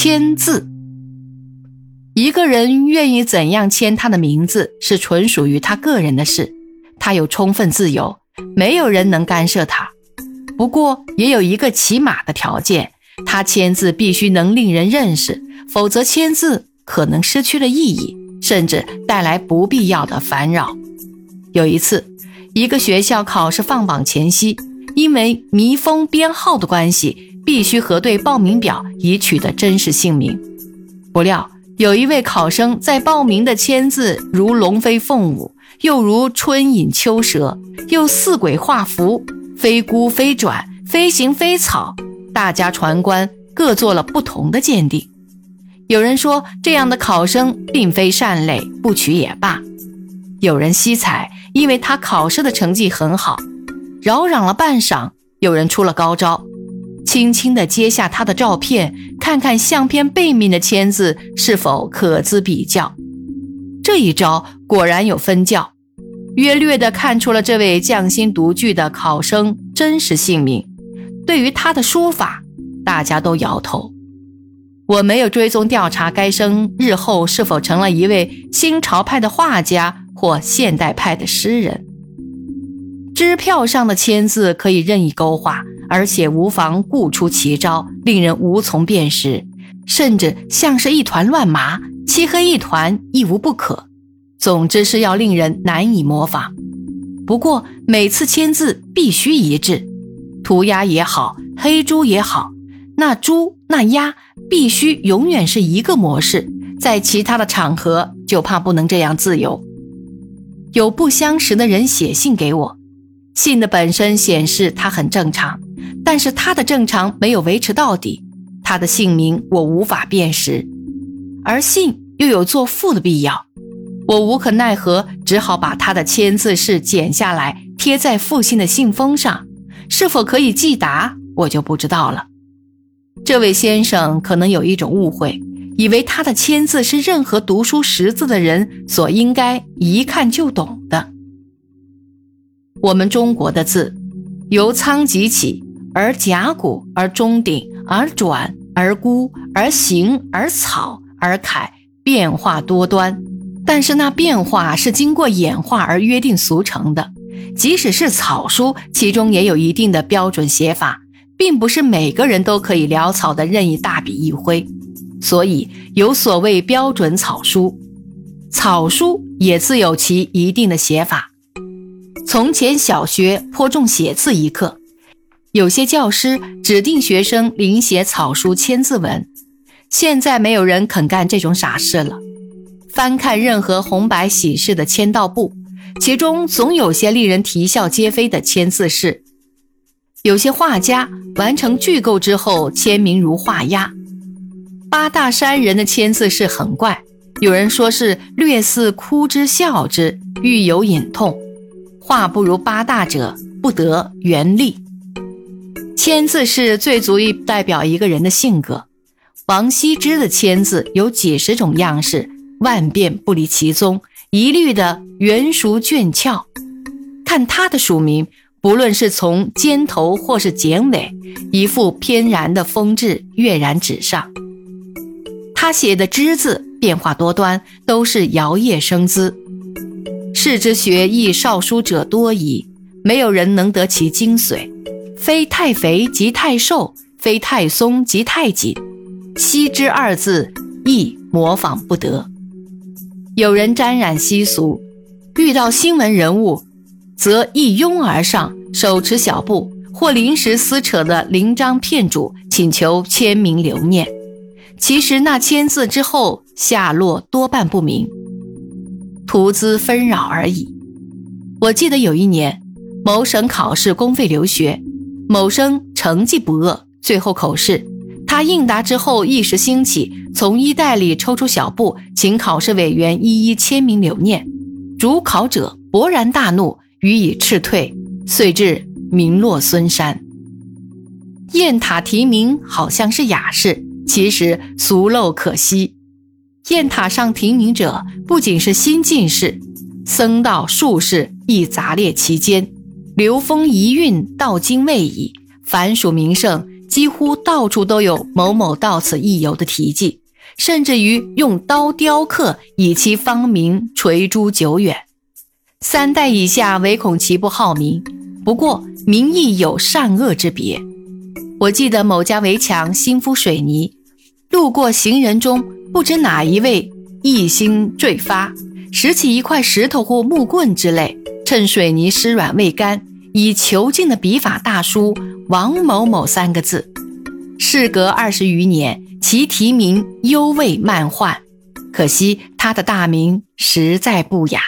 签字。一个人愿意怎样签他的名字，是纯属于他个人的事，他有充分自由，没有人能干涉他。不过，也有一个起码的条件，他签字必须能令人认识，否则签字可能失去了意义，甚至带来不必要的烦扰。有一次，一个学校考试放榜前夕，因为密封编号的关系，必须核对报名表以取得真实姓名。不料，有一位考生在报名的签字如龙飞凤舞，又如春隐秋蛇，又似鬼画符，非孤非转，非行非草。大家传观各做了不同的鉴定。有人说这样的考生并非善类，不取也罢；有人惜才，因为他考试的成绩很好。扰攘了半晌，有人出了高招。轻轻地揭下他的照片，看看相片背面的签字是否可资比较。这一招果然有分教，约略地看出了这位匠心独具的考生真实姓名。对于他的书法，大家都摇头。我没有追踪调查该生日后是否成了一位新潮派的画家或现代派的诗人。支票上的签字可以任意勾画。而且无妨故出奇招，令人无从辨识，甚至像是一团乱麻，漆黑一团亦无不可。总之是要令人难以模仿。不过每次签字必须一致，涂鸦也好，黑猪也好，那猪那鸭必须永远是一个模式。在其他的场合就怕不能这样自由。有不相识的人写信给我，信的本身显示他很正常。但是他的正常没有维持到底，他的姓名我无法辨识，而信又有作赋的必要，我无可奈何，只好把他的签字式剪下来贴在父亲的信封上。是否可以寄达，我就不知道了。这位先生可能有一种误会，以为他的签字是任何读书识字的人所应该一看就懂的。我们中国的字，由仓颉起。而甲骨，而中鼎，而转，而孤，而行，而草，而楷，变化多端。但是那变化是经过演化而约定俗成的。即使是草书，其中也有一定的标准写法，并不是每个人都可以潦草的任意大笔一挥。所以有所谓标准草书，草书也自有其一定的写法。从前小学颇重写字一课。有些教师指定学生临写草书千字文，现在没有人肯干这种傻事了。翻看任何红白喜事的签到簿，其中总有些令人啼笑皆非的签字式。有些画家完成巨构之后，签名如画押。八大山人的签字式很怪，有人说是略似哭之笑之，欲有隐痛。画不如八大者，不得原力。签字是最足以代表一个人的性格。王羲之的签字有几十种样式，万变不离其宗，一律的圆熟俊俏。看他的署名，不论是从尖头或是剪尾，一副翩然的风致跃然纸上。他写的之字变化多端，都是摇曳生姿。世之学艺少书者多矣，没有人能得其精髓。非太肥即太瘦，非太松即太紧，羲之二字亦模仿不得。有人沾染习俗，遇到新闻人物，则一拥而上，手持小布或临时撕扯的临章片主，请求签名留念。其实那签字之后，下落多半不明，徒资纷扰而已。我记得有一年，某省考试公费留学。某生成绩不恶，最后口试，他应答之后一时兴起，从衣袋里抽出小布，请考试委员一一签名留念。主考者勃然大怒，予以斥退，遂至名落孙山。雁塔题名好像是雅事，其实俗陋可惜。雁塔上题名者不仅是新进士，僧道术士亦杂列其间。流风遗韵，到今未已。凡属名胜，几乎到处都有“某某到此一游”的题记，甚至于用刀雕刻，以其芳名垂诸久远。三代以下，唯恐其不好名。不过名亦有善恶之别。我记得某家围墙新敷水泥，路过行人中，不知哪一位一心坠发，拾起一块石头或木棍之类，趁水泥湿软未干，以遒劲的笔法大书“王某某”三个字。事隔二十余年，其题名犹未漫换，可惜他的大名实在不雅。